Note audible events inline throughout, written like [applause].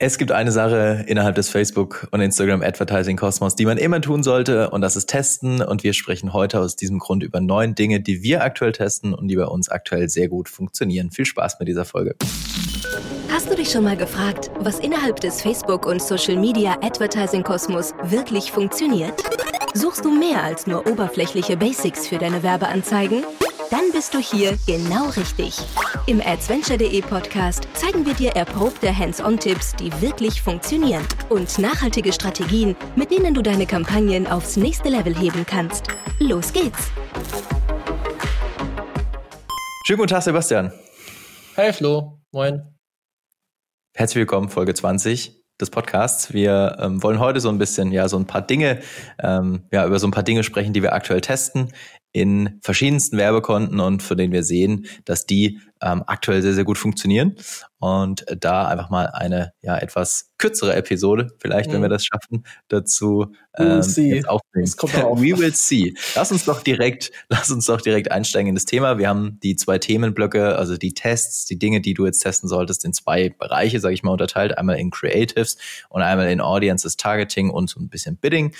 Es gibt eine Sache innerhalb des Facebook und Instagram Advertising Kosmos, die man immer tun sollte, und das ist testen. Und wir sprechen heute aus diesem Grund über neun Dinge, die wir aktuell testen und die bei uns aktuell sehr gut funktionieren. Viel Spaß mit dieser Folge. Hast du dich schon mal gefragt, was innerhalb des Facebook und Social Media Advertising Kosmos wirklich funktioniert? Suchst du mehr als nur oberflächliche Basics für deine Werbeanzeigen? Dann bist du hier genau richtig. Im Adventure.de Podcast zeigen wir dir erprobte Hands-on-Tipps, die wirklich funktionieren und nachhaltige Strategien, mit denen du deine Kampagnen aufs nächste Level heben kannst. Los geht's! Schönen guten Tag, Sebastian. Hey Flo, moin. Herzlich willkommen, Folge 20 des Podcasts. Wir ähm, wollen heute so ein bisschen, ja, so ein paar Dinge, ähm, ja, über so ein paar Dinge sprechen, die wir aktuell testen in verschiedensten Werbekonten und für den wir sehen, dass die ähm, aktuell sehr, sehr gut funktionieren. Und da einfach mal eine ja etwas kürzere Episode, vielleicht, mhm. wenn wir mhm. das schaffen, dazu ähm, jetzt aufnehmen. [laughs] We will see. Lass uns doch direkt, [laughs] lass uns doch direkt einsteigen in das Thema. Wir haben die zwei Themenblöcke, also die Tests, die Dinge, die du jetzt testen solltest, in zwei Bereiche, sage ich mal, unterteilt. Einmal in Creatives und einmal in Audiences Targeting und so ein bisschen Bidding.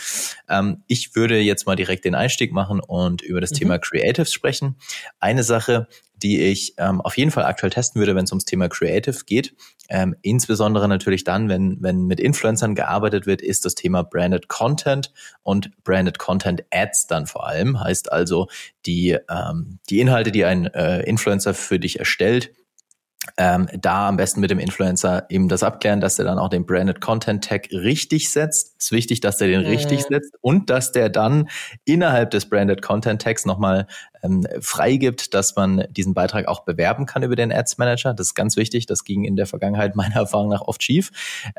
Ähm, ich würde jetzt mal direkt den Einstieg machen und über das mhm. Thema Creatives sprechen. Eine Sache, die ich ähm, auf jeden Fall aktuell testen würde, wenn es ums Thema Creative geht. Ähm, insbesondere natürlich dann, wenn, wenn mit Influencern gearbeitet wird, ist das Thema Branded Content und Branded Content Ads dann vor allem. Heißt also, die, ähm, die Inhalte, die ein äh, Influencer für dich erstellt, ähm, da am besten mit dem Influencer eben das abklären, dass er dann auch den Branded Content Tag richtig setzt. Es ist wichtig, dass der den mhm. richtig setzt und dass der dann innerhalb des Branded Content Tags nochmal ähm, freigibt, dass man diesen Beitrag auch bewerben kann über den Ads Manager. Das ist ganz wichtig. Das ging in der Vergangenheit [laughs] meiner Erfahrung nach oft schief.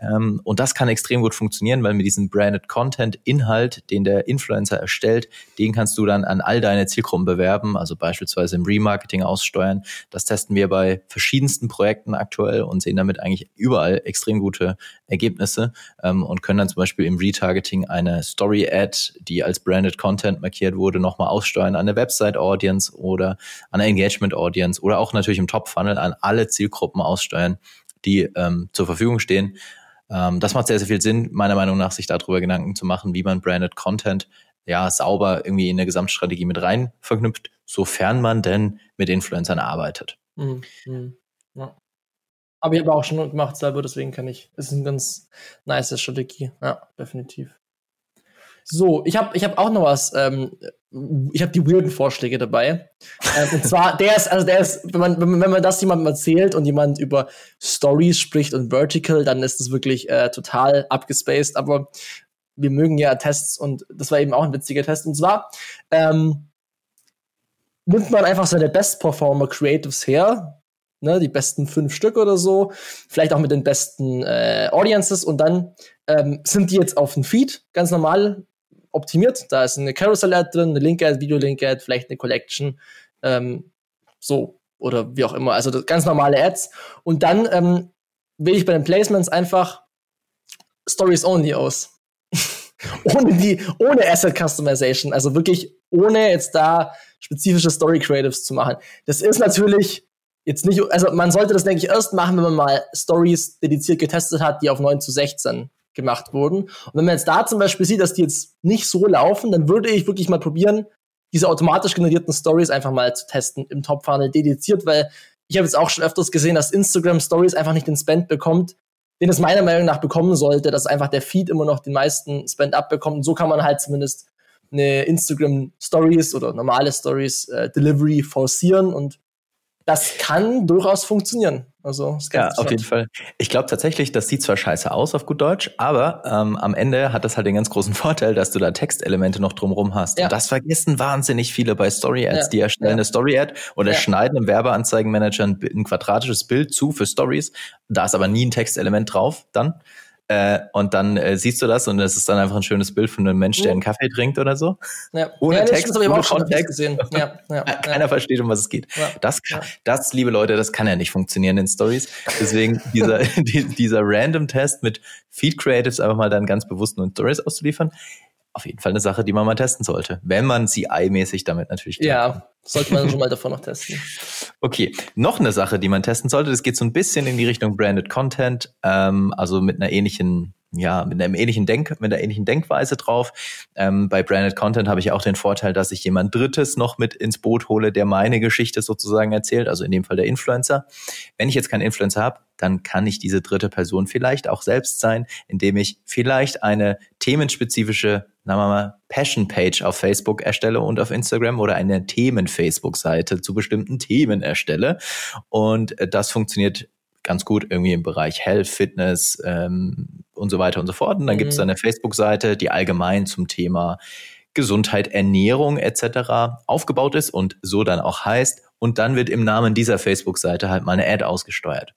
Ähm, und das kann extrem gut funktionieren, weil mit diesem Branded Content Inhalt, den der Influencer erstellt, den kannst du dann an all deine Zielgruppen bewerben, also beispielsweise im Remarketing aussteuern. Das testen wir bei verschiedensten Projekten aktuell und sehen damit eigentlich überall extrem gute Ergebnisse ähm, und können dann zum Beispiel im Retargeting eine Story-Ad, die als Branded Content markiert wurde, nochmal aussteuern an eine Website Audience oder an eine Engagement Audience oder auch natürlich im Top-Funnel an alle Zielgruppen aussteuern, die ähm, zur Verfügung stehen. Ähm, das macht sehr, sehr viel Sinn, meiner Meinung nach, sich darüber Gedanken zu machen, wie man Branded Content ja sauber irgendwie in eine Gesamtstrategie mit rein verknüpft, sofern man denn mit Influencern arbeitet. Mhm. mhm. Ja. Aber ich habe auch schon gemacht selber, deswegen kann ich. Ist eine ganz nice Strategie. Ja, definitiv. So, ich habe ich hab auch noch was. Ähm, ich habe die weirden Vorschläge dabei. ähm, und zwar, [laughs] der ist, also der ist, wenn man, wenn man das jemandem erzählt und jemand über Stories spricht und Vertical, dann ist das wirklich äh, total abgespaced. Aber wir mögen ja Tests und das war eben auch ein witziger Test. Und zwar ähm, nimmt man einfach seine Best Performer Creatives her, ne, die besten fünf Stück oder so, vielleicht auch mit den besten äh, Audiences und dann ähm, sind die jetzt auf dem Feed, ganz normal optimiert. Da ist eine Carousel-Ad drin, eine Link-Ad, Video-Link-Ad, vielleicht eine Collection, ähm, so oder wie auch immer. Also ganz normale Ads. Und dann ähm, wähle ich bei den Placements einfach Stories Only aus. [laughs] ohne die, ohne Asset Customization. Also wirklich ohne jetzt da spezifische Story Creatives zu machen. Das ist natürlich jetzt nicht, also man sollte das, denke ich, erst machen, wenn man mal Stories dediziert getestet hat, die auf 9 zu 16 gemacht wurden. Und wenn man jetzt da zum Beispiel sieht, dass die jetzt nicht so laufen, dann würde ich wirklich mal probieren, diese automatisch generierten Stories einfach mal zu testen im Top-Funnel dediziert, weil ich habe jetzt auch schon öfters gesehen, dass Instagram Stories einfach nicht den Spend bekommt, den es meiner Meinung nach bekommen sollte, dass einfach der Feed immer noch den meisten Spend abbekommt. Und so kann man halt zumindest eine Instagram Stories oder normale Stories äh, Delivery forcieren und das kann durchaus funktionieren. Also ja, auf jeden Fall. Ich glaube tatsächlich, das sieht zwar scheiße aus auf gut Deutsch, aber ähm, am Ende hat das halt den ganz großen [laughs] Vorteil, dass du da Textelemente noch drumrum hast. Ja. Und das vergessen wahnsinnig viele bei Story Ads. Ja. Die erstellen ja. eine Story Ad oder schneiden im Werbeanzeigenmanager ein, ein quadratisches Bild zu für Stories. Da ist aber nie ein Textelement drauf dann. Äh, und dann äh, siehst du das und es ist dann einfach ein schönes Bild von einem Mensch, der einen Kaffee trinkt oder so. Ja. Ohne ja, Text, ohne auch Kontext. Gesehen. Ja, [laughs] ja, Keiner versteht, um was es geht. Das, das, liebe Leute, das kann ja nicht funktionieren in Stories. Deswegen [laughs] dieser, dieser Random-Test mit Feed Creatives einfach mal dann ganz bewusst nur in Stories auszuliefern. auf jeden Fall eine Sache, die man mal testen sollte, wenn man CI-mäßig damit natürlich Ja, sollte man schon mal [laughs] davon noch testen. Okay, noch eine Sache, die man testen sollte, das geht so ein bisschen in die Richtung Branded Content, ähm, also mit einer ähnlichen ja, mit einem ähnlichen Denk, mit einer ähnlichen Denkweise drauf. Ähm, bei Branded Content habe ich auch den Vorteil, dass ich jemand Drittes noch mit ins Boot hole, der meine Geschichte sozusagen erzählt, also in dem Fall der Influencer. Wenn ich jetzt keinen Influencer habe, dann kann ich diese dritte Person vielleicht auch selbst sein, indem ich vielleicht eine themenspezifische, sagen wir mal, Passion-Page auf Facebook erstelle und auf Instagram oder eine Themen-Facebook-Seite zu bestimmten Themen erstelle. Und äh, das funktioniert ganz gut irgendwie im Bereich Health, Fitness ähm, und so weiter und so fort. Und dann mhm. gibt es eine Facebook-Seite, die allgemein zum Thema Gesundheit, Ernährung etc. aufgebaut ist und so dann auch heißt. Und dann wird im Namen dieser Facebook-Seite halt mal eine Ad ausgesteuert.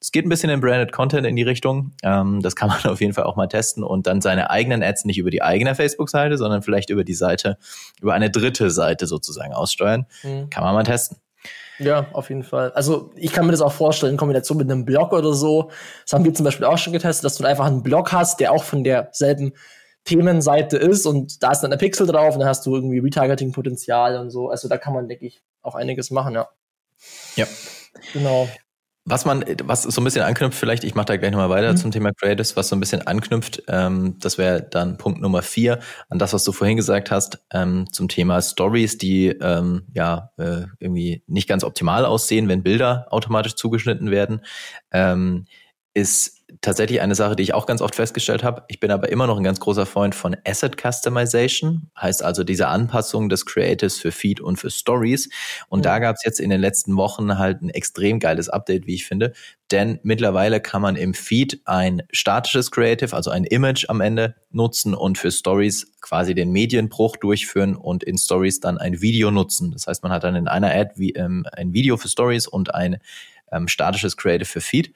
Es geht ein bisschen in Branded Content in die Richtung. Ähm, das kann man [laughs] auf jeden Fall auch mal testen und dann seine eigenen Ads nicht über die eigene Facebook-Seite, sondern vielleicht über die Seite, über eine dritte Seite sozusagen aussteuern. Mhm. Kann man mal testen. Ja, auf jeden Fall. Also ich kann mir das auch vorstellen in Kombination mit einem Blog oder so. Das haben wir zum Beispiel auch schon getestet, dass du einfach einen Blog hast, der auch von derselben Themenseite ist und da ist dann der Pixel drauf und dann hast du irgendwie Retargeting-Potenzial und so. Also da kann man, denke ich, auch einiges machen, ja. Ja. Genau. Was man, was so ein bisschen anknüpft, vielleicht, ich mache da gleich nochmal weiter mhm. zum Thema Creatives, was so ein bisschen anknüpft, ähm, das wäre dann Punkt Nummer vier, an das, was du vorhin gesagt hast, ähm, zum Thema Stories, die ähm, ja äh, irgendwie nicht ganz optimal aussehen, wenn Bilder automatisch zugeschnitten werden, ähm, ist tatsächlich eine Sache, die ich auch ganz oft festgestellt habe. Ich bin aber immer noch ein ganz großer Freund von Asset Customization, heißt also diese Anpassung des Creatives für Feed und für Stories. Und mhm. da gab es jetzt in den letzten Wochen halt ein extrem geiles Update, wie ich finde. Denn mittlerweile kann man im Feed ein statisches Creative, also ein Image am Ende nutzen und für Stories quasi den Medienbruch durchführen und in Stories dann ein Video nutzen. Das heißt, man hat dann in einer Ad wie, ähm, ein Video für Stories und ein ähm, statisches Creative für Feed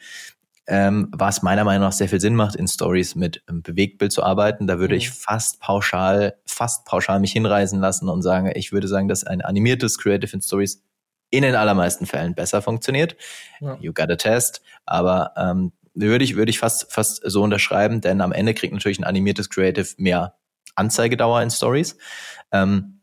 ähm, was meiner Meinung nach sehr viel Sinn macht, in Stories mit ähm, Bewegtbild zu arbeiten. Da würde mhm. ich fast pauschal, fast pauschal mich hinreisen lassen und sagen, ich würde sagen, dass ein animiertes Creative in Stories in den allermeisten Fällen besser funktioniert. Ja. You got a test. Aber ähm, würde ich, würde ich fast, fast so unterschreiben, denn am Ende kriegt natürlich ein animiertes Creative mehr Anzeigedauer in Stories. Ähm,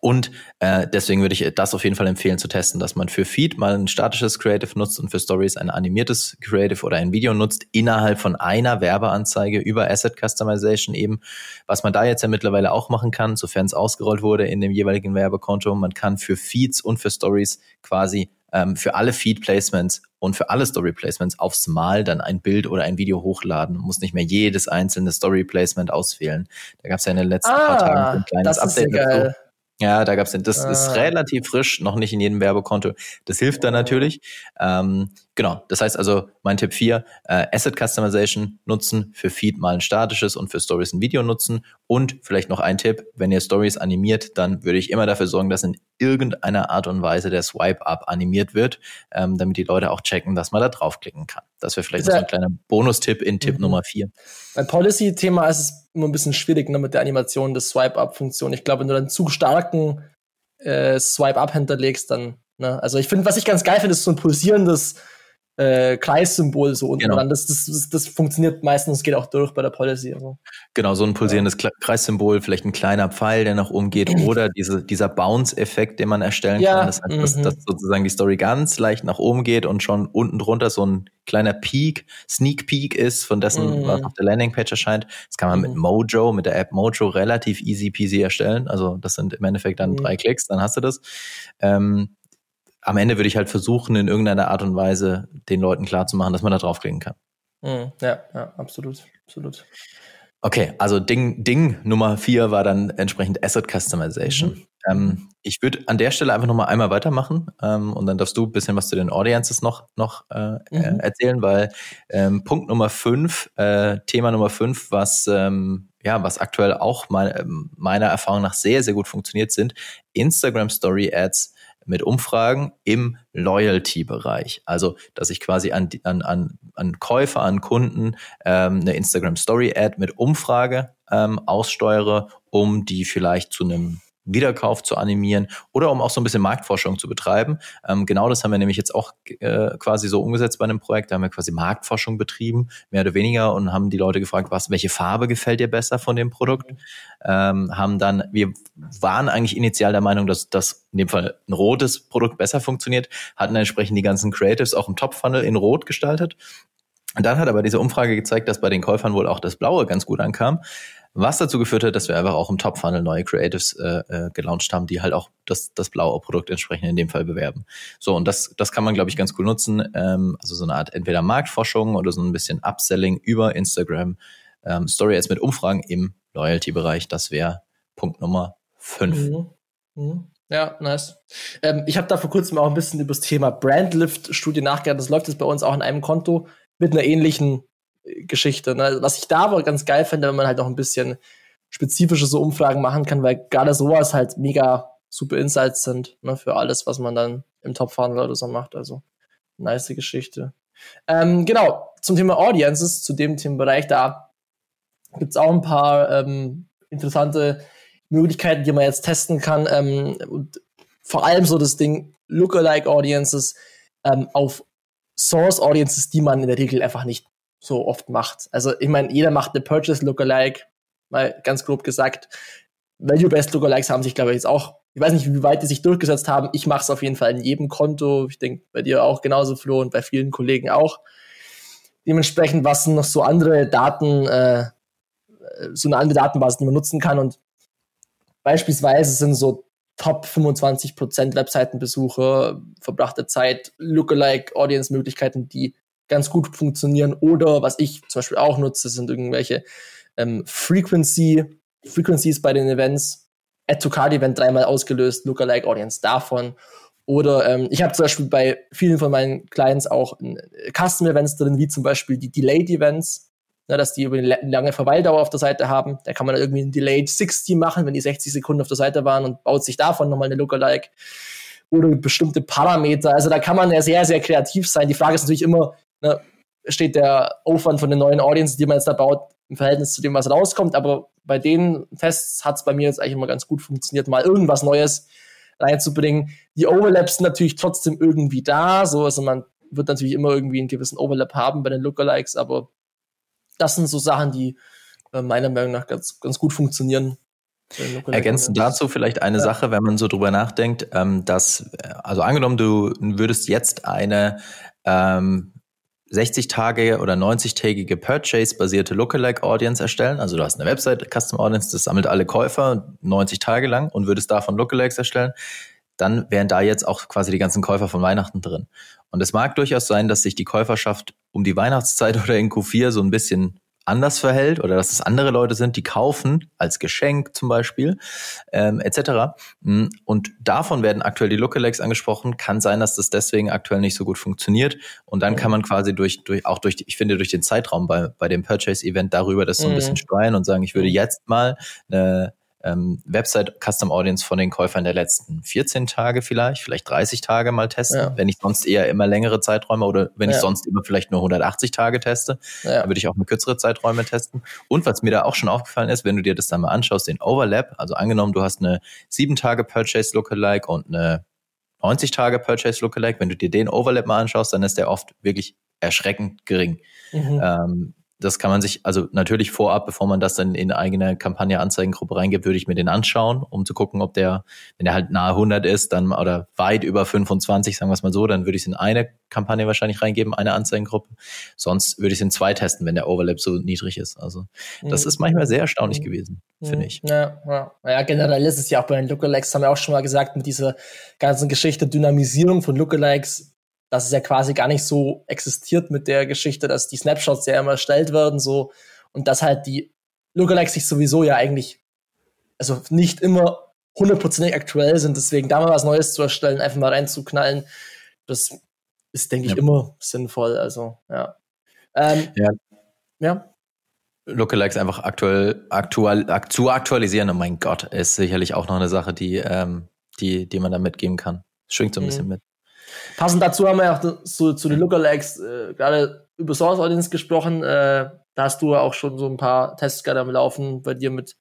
und äh, deswegen würde ich das auf jeden Fall empfehlen zu testen, dass man für Feed mal ein statisches Creative nutzt und für Stories ein animiertes Creative oder ein Video nutzt innerhalb von einer Werbeanzeige über Asset Customization eben. Was man da jetzt ja mittlerweile auch machen kann, sofern es ausgerollt wurde in dem jeweiligen Werbekonto, man kann für Feeds und für Stories quasi ähm, für alle Feed Placements und für alle Story Placements aufs Mal dann ein Bild oder ein Video hochladen. Man muss nicht mehr jedes einzelne Story Placement auswählen. Da gab es ja in den letzten ah, paar Tagen ein kleines Update dazu. Ja, da gab's den. Das ah. ist relativ frisch, noch nicht in jedem Werbekonto. Das hilft dann natürlich. Ähm, genau. Das heißt also, mein Tipp 4, äh, Asset Customization nutzen, für Feed mal ein statisches und für Stories ein Video nutzen. Und vielleicht noch ein Tipp, wenn ihr Stories animiert, dann würde ich immer dafür sorgen, dass in irgendeiner Art und Weise der Swipe-Up animiert wird, ähm, damit die Leute auch checken, dass man da draufklicken kann. Das wäre vielleicht so ein kleiner Bonustipp in Tipp mhm. Nummer 4. Beim Policy-Thema ist es immer ein bisschen schwierig ne, mit der Animation des Swipe-Up-Funktion. Ich glaube, wenn du dann zu starken äh, Swipe-Up hinterlegst, dann, ne? Also ich finde, was ich ganz geil finde, ist so ein pulsierendes äh, Kreissymbol so unten genau. dran. Das, das, das, das funktioniert meistens, geht auch durch bei der Policy. Also. Genau, so ein pulsierendes ja. Kreissymbol, vielleicht ein kleiner Pfeil, der nach oben geht, oder [clears throat] diese, dieser Bounce-Effekt, den man erstellen ja. kann. Das heißt, dass, mhm. dass sozusagen die Story ganz leicht nach oben geht und schon unten drunter so ein kleiner Peak, Sneak Peek ist, von dessen, mhm. was auf der Landingpage erscheint. Das kann man mhm. mit Mojo, mit der App Mojo relativ easy peasy erstellen. Also das sind im Endeffekt dann mhm. drei Klicks, dann hast du das. Ähm, am Ende würde ich halt versuchen, in irgendeiner Art und Weise den Leuten klarzumachen, dass man da draufklicken kann. Mhm. Ja, ja, absolut, absolut. Okay, also Ding, Ding Nummer vier war dann entsprechend Asset Customization. Mhm. Ähm, ich würde an der Stelle einfach nochmal einmal weitermachen ähm, und dann darfst du ein bisschen was zu den Audiences noch, noch äh, äh mhm. erzählen, weil ähm, Punkt Nummer fünf, äh, Thema Nummer fünf, was ähm, ja, was aktuell auch mein, ähm, meiner Erfahrung nach sehr, sehr gut funktioniert, sind Instagram Story Ads mit Umfragen im Loyalty-Bereich. Also, dass ich quasi an, an, an, an Käufer, an Kunden ähm, eine Instagram Story Ad mit Umfrage ähm, aussteuere, um die vielleicht zu einem Wiederkauf zu animieren oder um auch so ein bisschen Marktforschung zu betreiben. Ähm, genau das haben wir nämlich jetzt auch äh, quasi so umgesetzt bei einem Projekt. Da haben wir quasi Marktforschung betrieben, mehr oder weniger, und haben die Leute gefragt, was, welche Farbe gefällt dir besser von dem Produkt? Ähm, haben dann, wir waren eigentlich initial der Meinung, dass das in dem Fall ein rotes Produkt besser funktioniert, hatten entsprechend die ganzen Creatives auch im Top-Funnel in rot gestaltet. Und dann hat aber diese Umfrage gezeigt, dass bei den Käufern wohl auch das Blaue ganz gut ankam. Was dazu geführt hat, dass wir einfach auch im Top-Funnel neue Creatives äh, äh, gelauncht haben, die halt auch das, das blaue Produkt entsprechend in dem Fall bewerben. So, und das, das kann man, glaube ich, ganz cool nutzen. Ähm, also so eine Art entweder Marktforschung oder so ein bisschen Upselling über Instagram. Ähm, Story Ads mit Umfragen im Loyalty-Bereich, das wäre Punkt Nummer fünf. Mhm. Mhm. Ja, nice. Ähm, ich habe da vor kurzem auch ein bisschen über das Thema Brandlift-Studie nachgedacht. Das läuft jetzt bei uns auch in einem Konto mit einer ähnlichen Geschichte. Ne? Was ich da aber ganz geil finde, wenn man halt noch ein bisschen spezifische so Umfragen machen kann, weil gerade sowas halt mega super Insights sind ne, für alles, was man dann im Top-Funnel oder so macht. Also nice Geschichte. Ähm, genau, zum Thema Audiences, zu dem Themenbereich, da gibt's auch ein paar ähm, interessante Möglichkeiten, die man jetzt testen kann. Ähm, und vor allem so das Ding Lookalike Audiences ähm, auf Source Audiences, die man in der Regel einfach nicht so oft macht. Also ich meine, jeder macht eine Purchase Lookalike, mal ganz grob gesagt. Value-Based Lookalikes haben sich, glaube ich, jetzt auch, ich weiß nicht, wie weit die sich durchgesetzt haben. Ich mache es auf jeden Fall in jedem Konto. Ich denke, bei dir auch genauso, Flo, und bei vielen Kollegen auch. Dementsprechend, was sind noch so andere Daten, äh, so eine andere Datenbasis, die man nutzen kann. Und beispielsweise sind so Top 25% Webseitenbesucher, verbrachte Zeit, Lookalike Audience-Möglichkeiten, die ganz gut funktionieren. Oder was ich zum Beispiel auch nutze, sind irgendwelche ähm, Frequency, Frequencies bei den Events. Add to Card Event dreimal ausgelöst, Lookalike Audience davon. Oder ähm, ich habe zum Beispiel bei vielen von meinen Clients auch äh, Custom Events drin, wie zum Beispiel die Delayed Events, ne, dass die über eine lange Verweildauer auf der Seite haben. Da kann man dann irgendwie ein Delayed 60 machen, wenn die 60 Sekunden auf der Seite waren und baut sich davon nochmal eine Lookalike oder bestimmte Parameter. Also da kann man ja sehr, sehr kreativ sein. Die Frage ist natürlich immer, ne, steht der Aufwand von den neuen Audiences, die man jetzt da baut, im Verhältnis zu dem, was rauskommt. Aber bei den Tests hat es bei mir jetzt eigentlich immer ganz gut funktioniert, mal irgendwas Neues reinzubringen. Die Overlaps sind natürlich trotzdem irgendwie da. So, also man wird natürlich immer irgendwie einen gewissen Overlap haben bei den Lookalikes, aber das sind so Sachen, die äh, meiner Meinung nach ganz, ganz gut funktionieren. Ergänzend dazu vielleicht eine ja. Sache, wenn man so drüber nachdenkt, ähm, dass, äh, also angenommen, du würdest jetzt eine ähm, 60 Tage oder 90-tägige Purchase-basierte Lookalike Audience erstellen. Also du hast eine Website, Custom Audience, das sammelt alle Käufer 90 Tage lang und würdest davon Lookalikes erstellen, dann wären da jetzt auch quasi die ganzen Käufer von Weihnachten drin. Und es mag durchaus sein, dass sich die Käuferschaft um die Weihnachtszeit [laughs] oder in Q4 so ein bisschen anders verhält oder dass es andere Leute sind, die kaufen als Geschenk zum Beispiel ähm, etc. Mm, und davon werden aktuell die Lookalikes angesprochen. Kann sein, dass das deswegen aktuell nicht so gut funktioniert. Und dann kann man quasi durch, durch auch durch, ich finde, durch den Zeitraum bei, bei dem Purchase-Event darüber das so ein mhm. bisschen steuern und sagen, ich würde jetzt mal eine ähm, Website Custom Audience von den Käufern der letzten 14 Tage vielleicht, vielleicht 30 Tage mal testen, ja. wenn ich sonst eher immer längere Zeiträume oder wenn ja. ich sonst immer vielleicht nur 180 Tage teste, ja. dann würde ich auch mal kürzere Zeiträume testen. Und was mir da auch schon aufgefallen ist, wenn du dir das dann mal anschaust, den Overlap, also angenommen, du hast eine 7 Tage Purchase Lookalike und eine 90 Tage Purchase Lookalike, wenn du dir den Overlap mal anschaust, dann ist der oft wirklich erschreckend gering. Mhm. Ähm, das kann man sich, also natürlich vorab, bevor man das dann in eigene Kampagne Anzeigengruppe reingibt, würde ich mir den anschauen, um zu gucken, ob der, wenn der halt nahe 100 ist, dann oder weit über 25, sagen wir es mal so, dann würde ich es in eine Kampagne wahrscheinlich reingeben, eine Anzeigengruppe. Sonst würde ich es in zwei testen, wenn der Overlap so niedrig ist. Also das mhm. ist manchmal sehr erstaunlich mhm. gewesen, finde ich. Ja, ja. ja, generell ist es ja auch bei den Lookalikes, haben wir auch schon mal gesagt, mit dieser ganzen Geschichte Dynamisierung von Lookalikes dass es ja quasi gar nicht so existiert mit der Geschichte, dass die Snapshots ja immer erstellt werden, so, und dass halt die Lookalikes sich sowieso ja eigentlich, also nicht immer hundertprozentig aktuell sind, deswegen da mal was Neues zu erstellen, einfach mal reinzuknallen, das ist, denke ich, ja. immer sinnvoll, also, ja. Ähm, ja. Ja. Lookalikes einfach aktuell, aktual, zu aktualisieren, oh mein Gott, ist sicherlich auch noch eine Sache, die, ähm, die, die man da mitgeben kann. Schwingt so ein mhm. bisschen mit. Passend dazu haben wir auch so, zu den Lookalikes äh, gerade über Source Audience gesprochen. Äh, da hast du auch schon so ein paar Tests gerade am Laufen bei dir mit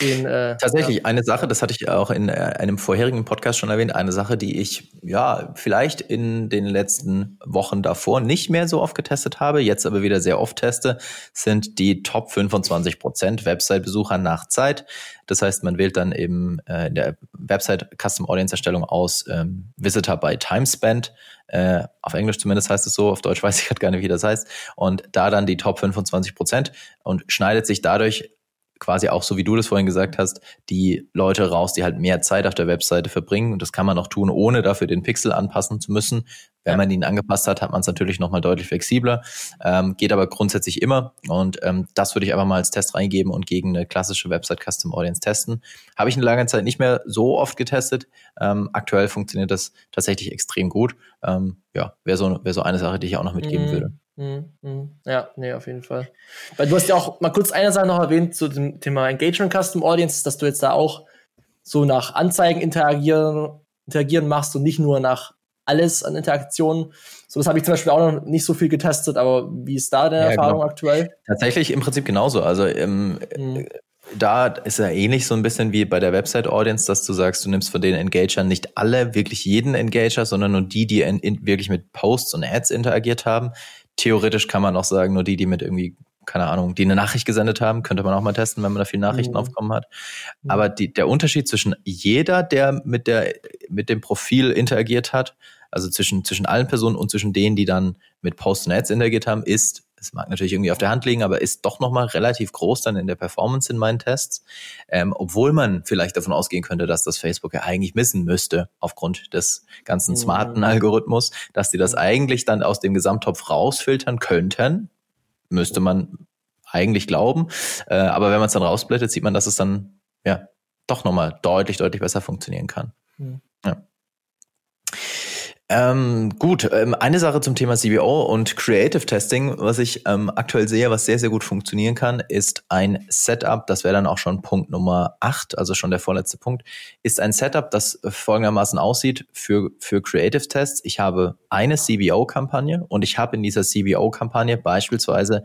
Den, äh, Tatsächlich, ja. eine Sache, das hatte ich auch in äh, einem vorherigen Podcast schon erwähnt, eine Sache, die ich ja vielleicht in den letzten Wochen davor nicht mehr so oft getestet habe, jetzt aber wieder sehr oft teste, sind die Top 25 Prozent Website-Besucher nach Zeit. Das heißt, man wählt dann eben äh, in der Website Custom Audience Erstellung aus ähm, Visitor by Time Spent. Äh, auf Englisch zumindest heißt es so, auf Deutsch [laughs] weiß ich gerade gar nicht, wie das heißt. Und da dann die Top 25 Prozent und schneidet sich dadurch quasi auch so wie du das vorhin gesagt hast, die Leute raus, die halt mehr Zeit auf der Webseite verbringen. Und das kann man auch tun, ohne dafür den Pixel anpassen zu müssen. Wenn man ihn angepasst hat, hat man es natürlich nochmal deutlich flexibler. Ähm, geht aber grundsätzlich immer. Und ähm, das würde ich einfach mal als Test reingeben und gegen eine klassische Website Custom Audience testen. Habe ich in lange Zeit nicht mehr so oft getestet. Ähm, aktuell funktioniert das tatsächlich extrem gut. Ähm, ja, wäre so, wär so eine Sache, die ich auch noch mitgeben mhm. würde. Mhm, mhm. Ja, nee, auf jeden Fall. Weil du hast ja auch mal kurz eine Sache noch erwähnt zu dem Thema Engagement Custom Audience, dass du jetzt da auch so nach Anzeigen interagieren, interagieren machst und nicht nur nach alles an Interaktionen. So, das habe ich zum Beispiel auch noch nicht so viel getestet, aber wie ist da deine ja, Erfahrung genau. aktuell? Tatsächlich im Prinzip genauso. Also ähm, mhm. da ist ja ähnlich so ein bisschen wie bei der Website Audience, dass du sagst, du nimmst von den Engagern nicht alle, wirklich jeden Engager, sondern nur die, die in, in, wirklich mit Posts und Ads interagiert haben theoretisch kann man auch sagen, nur die, die mit irgendwie, keine Ahnung, die eine Nachricht gesendet haben, könnte man auch mal testen, wenn man da viele Nachrichten mhm. aufkommen hat. Mhm. Aber die, der Unterschied zwischen jeder, der mit der, mit dem Profil interagiert hat, also zwischen, zwischen allen Personen und zwischen denen, die dann mit Post und Ads interagiert haben, ist, es mag natürlich irgendwie auf der Hand liegen, aber ist doch nochmal relativ groß dann in der Performance in meinen Tests. Ähm, obwohl man vielleicht davon ausgehen könnte, dass das Facebook ja eigentlich missen müsste, aufgrund des ganzen mhm. smarten. Algorithmus, dass die das mhm. eigentlich dann aus dem Gesamttopf rausfiltern könnten, müsste man eigentlich glauben. Äh, aber wenn man es dann rausblättet, sieht man, dass es dann ja doch nochmal deutlich, deutlich besser funktionieren kann. Mhm. Ja. Ähm, gut, ähm, eine Sache zum Thema CBO und Creative Testing, was ich ähm, aktuell sehe, was sehr, sehr gut funktionieren kann, ist ein Setup, das wäre dann auch schon Punkt Nummer 8, also schon der vorletzte Punkt, ist ein Setup, das folgendermaßen aussieht für, für Creative Tests. Ich habe eine CBO-Kampagne und ich habe in dieser CBO-Kampagne beispielsweise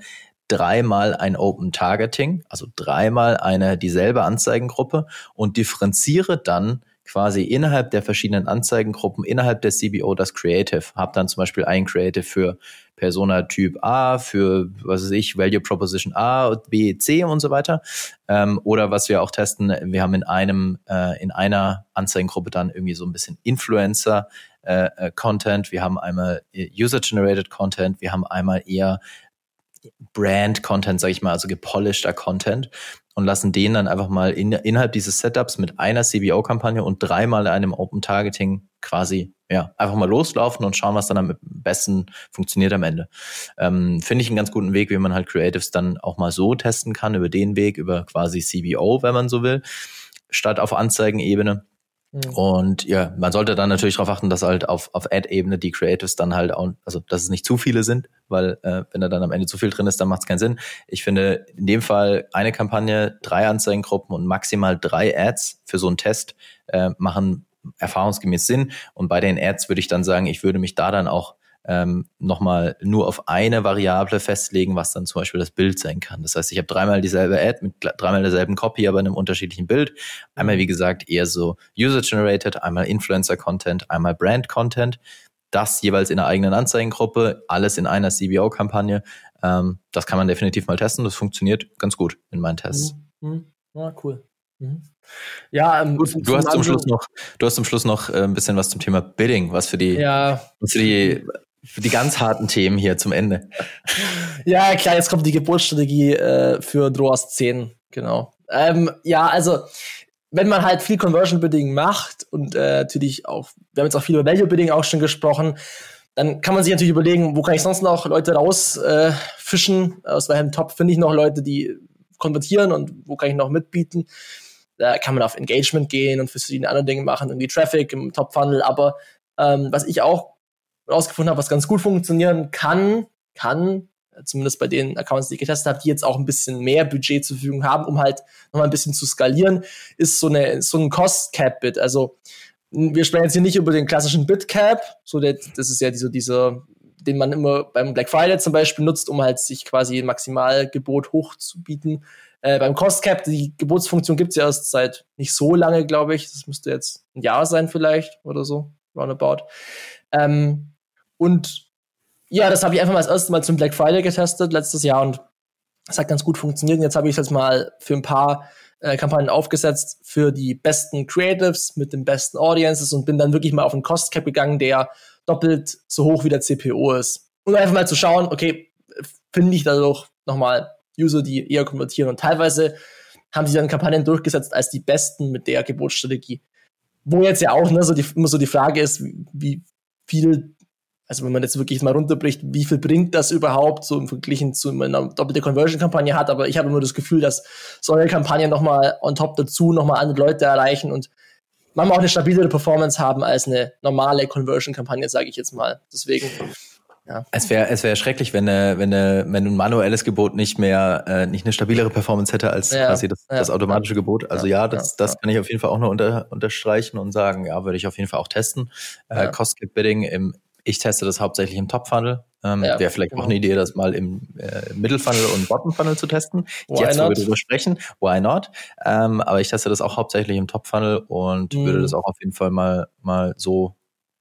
dreimal ein Open Targeting, also dreimal eine dieselbe Anzeigengruppe und differenziere dann quasi innerhalb der verschiedenen Anzeigengruppen, innerhalb der CBO das Creative. Hab dann zum Beispiel ein Creative für Persona Typ A, für, was weiß ich, Value Proposition A, B, C und so weiter. Ähm, oder was wir auch testen, wir haben in einem, äh, in einer Anzeigengruppe dann irgendwie so ein bisschen Influencer äh, äh Content, wir haben einmal User-Generated Content, wir haben einmal eher Brand-Content, sage ich mal, also gepolischter Content und lassen den dann einfach mal in, innerhalb dieses Setups mit einer CBO-Kampagne und dreimal einem Open Targeting quasi ja einfach mal loslaufen und schauen, was dann am besten funktioniert am Ende. Ähm, Finde ich einen ganz guten Weg, wie man halt Creatives dann auch mal so testen kann, über den Weg, über quasi CBO, wenn man so will, statt auf Anzeigenebene. Mhm. Und ja, man sollte dann natürlich darauf achten, dass halt auf, auf Ad-Ebene die Creatives dann halt auch, also dass es nicht zu viele sind, weil äh, wenn da dann am Ende zu viel drin ist, dann macht es keinen Sinn. Ich finde in dem Fall eine Kampagne, drei Anzeigengruppen und maximal drei Ads für so einen Test äh, machen erfahrungsgemäß Sinn. Und bei den Ads würde ich dann sagen, ich würde mich da dann auch ähm, nochmal nur auf eine Variable festlegen, was dann zum Beispiel das Bild sein kann. Das heißt, ich habe dreimal dieselbe Ad mit dreimal derselben Copy, aber in einem unterschiedlichen Bild. Einmal, wie gesagt, eher so User-Generated, einmal Influencer-Content, einmal Brand-Content. Das jeweils in einer eigenen Anzeigengruppe, alles in einer CBO-Kampagne. Ähm, das kann man definitiv mal testen. Das funktioniert ganz gut in meinen Tests. Mhm. mhm. Ja, cool. Mhm. Ja, ähm, Gut, du hast zum Schluss noch, du hast zum Schluss noch äh, ein bisschen was zum Thema Bidding, was für die, ja. was für die für die ganz harten Themen hier zum Ende. [laughs] Ja, klar, jetzt kommt die Geburtsstrategie äh, für Droas 10, genau. Ähm, ja, also wenn man halt viel Conversion Bidding macht und äh, natürlich auch, wir haben jetzt auch viel über Value Bidding auch schon gesprochen, dann kann man sich natürlich überlegen, wo kann ich sonst noch Leute rausfischen? Äh, aus welchem Top finde ich noch Leute, die konvertieren und wo kann ich noch mitbieten? Da kann man auf Engagement gehen und verschiedene andere Dinge machen, irgendwie Traffic im Top Funnel. Aber ähm, was ich auch rausgefunden habe, was ganz gut funktionieren kann, kann, zumindest bei den Accounts, die ich getestet habe, die jetzt auch ein bisschen mehr Budget zur Verfügung haben, um halt nochmal ein bisschen zu skalieren, ist so eine so ein Cost Cap Bit. Also wir sprechen jetzt hier nicht über den klassischen Bit Cap, so der, das ist ja diese, dieser den man immer beim Black Friday zum Beispiel nutzt, um halt sich quasi ein Maximalgebot hochzubieten. Äh, beim Cost Cap, die Gebotsfunktion gibt's ja erst seit nicht so lange, glaube ich. Das müsste jetzt ein Jahr sein vielleicht oder so, roundabout. Ähm, und ja, das habe ich einfach mal das erste Mal zum Black Friday getestet letztes Jahr und das hat ganz gut funktioniert. Und jetzt habe ich es jetzt mal für ein paar äh, Kampagnen aufgesetzt für die besten Creatives mit den besten Audiences und bin dann wirklich mal auf einen Cost Cap gegangen, der doppelt so hoch wie der CPO ist. Um einfach mal zu schauen, okay, finde ich dadurch nochmal User, die eher konvertieren. Und teilweise haben sie dann Kampagnen durchgesetzt als die besten mit der Geburtsstrategie. Wo jetzt ja auch ne, so die, immer so die Frage ist, wie viel also wenn man jetzt wirklich mal runterbricht, wie viel bringt das überhaupt, so im Verglichen zu einer doppelte Conversion-Kampagne hat, aber ich habe immer das Gefühl, dass solche Kampagnen nochmal on top dazu nochmal andere Leute erreichen und manchmal auch eine stabilere Performance haben als eine normale Conversion-Kampagne, sage ich jetzt mal. Deswegen. Ja. Es wäre es wäre schrecklich, wenn eine, wenn eine, wenn ein manuelles Gebot nicht mehr äh, nicht eine stabilere Performance hätte als ja, quasi das, ja, das automatische Gebot. Also ja, das, das kann ich auf jeden Fall auch nur unter, unterstreichen und sagen, ja, würde ich auf jeden Fall auch testen. Äh, Cost Bidding im ich teste das hauptsächlich im Top-Funnel. Ähm, ja, Wäre vielleicht genau. auch eine Idee, das mal im äh, Middle-Funnel und Bottom-Funnel zu testen. Why Jetzt, not? wo wir darüber sprechen, why not? Ähm, aber ich teste das auch hauptsächlich im Top-Funnel und mhm. würde das auch auf jeden Fall mal, mal so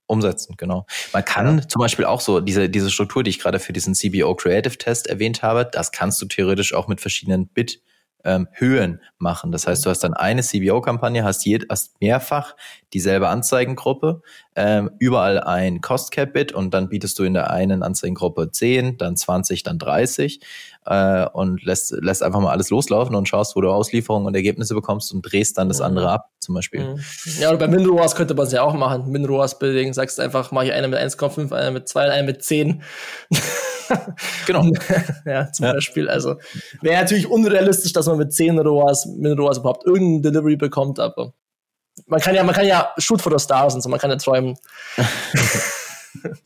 umsetzen, genau. Man kann ja. zum Beispiel auch so diese, diese Struktur, die ich gerade für diesen CBO Creative Test erwähnt habe, das kannst du theoretisch auch mit verschiedenen Bit ähm, Höhen machen. Das heißt, du hast dann eine CBO-Kampagne, hast, jed, hast mehrfach dieselbe Anzeigengruppe, ähm, überall ein Cost-Cap-Bit und dann bietest du in der einen Anzeigengruppe 10, dann 20, dann 30 äh, und lässt, lässt einfach mal alles loslaufen und schaust, wo du Auslieferungen und Ergebnisse bekommst und drehst dann das andere mhm. ab, zum Beispiel. Mhm. Ja, oder bei MinROAS könnte man es ja auch machen. MinROAS-Building, sagst einfach, mache ich eine mit 1,5, eine mit 2, eine mit 10. [laughs] genau. [laughs] ja, zum ja. Beispiel. Also wäre natürlich unrealistisch, dass man mit 10 ROAS, mit ROAS überhaupt irgendein Delivery bekommt, aber man kann ja, man kann ja shoot for the stars und so, man kann ja träumen.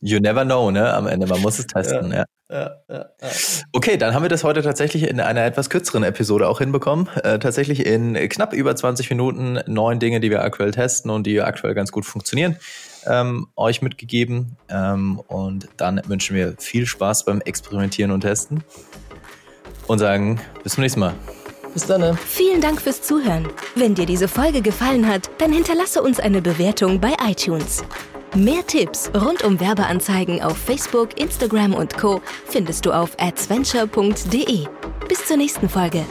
You never know, ne? Am Ende, man muss es testen, ja. ja. ja, ja okay, dann haben wir das heute tatsächlich in einer etwas kürzeren Episode auch hinbekommen. Äh, tatsächlich in knapp über 20 Minuten neun Dinge, die wir aktuell testen und die aktuell ganz gut funktionieren ähm, euch mitgegeben. Ähm, und dann wünschen wir viel Spaß beim Experimentieren und Testen und sagen bis zum nächsten Mal. Bis dann. Vielen Dank fürs Zuhören. Wenn dir diese Folge gefallen hat, dann hinterlasse uns eine Bewertung bei iTunes. Mehr Tipps rund um Werbeanzeigen auf Facebook, Instagram und Co. findest du auf adventure.de. Bis zur nächsten Folge.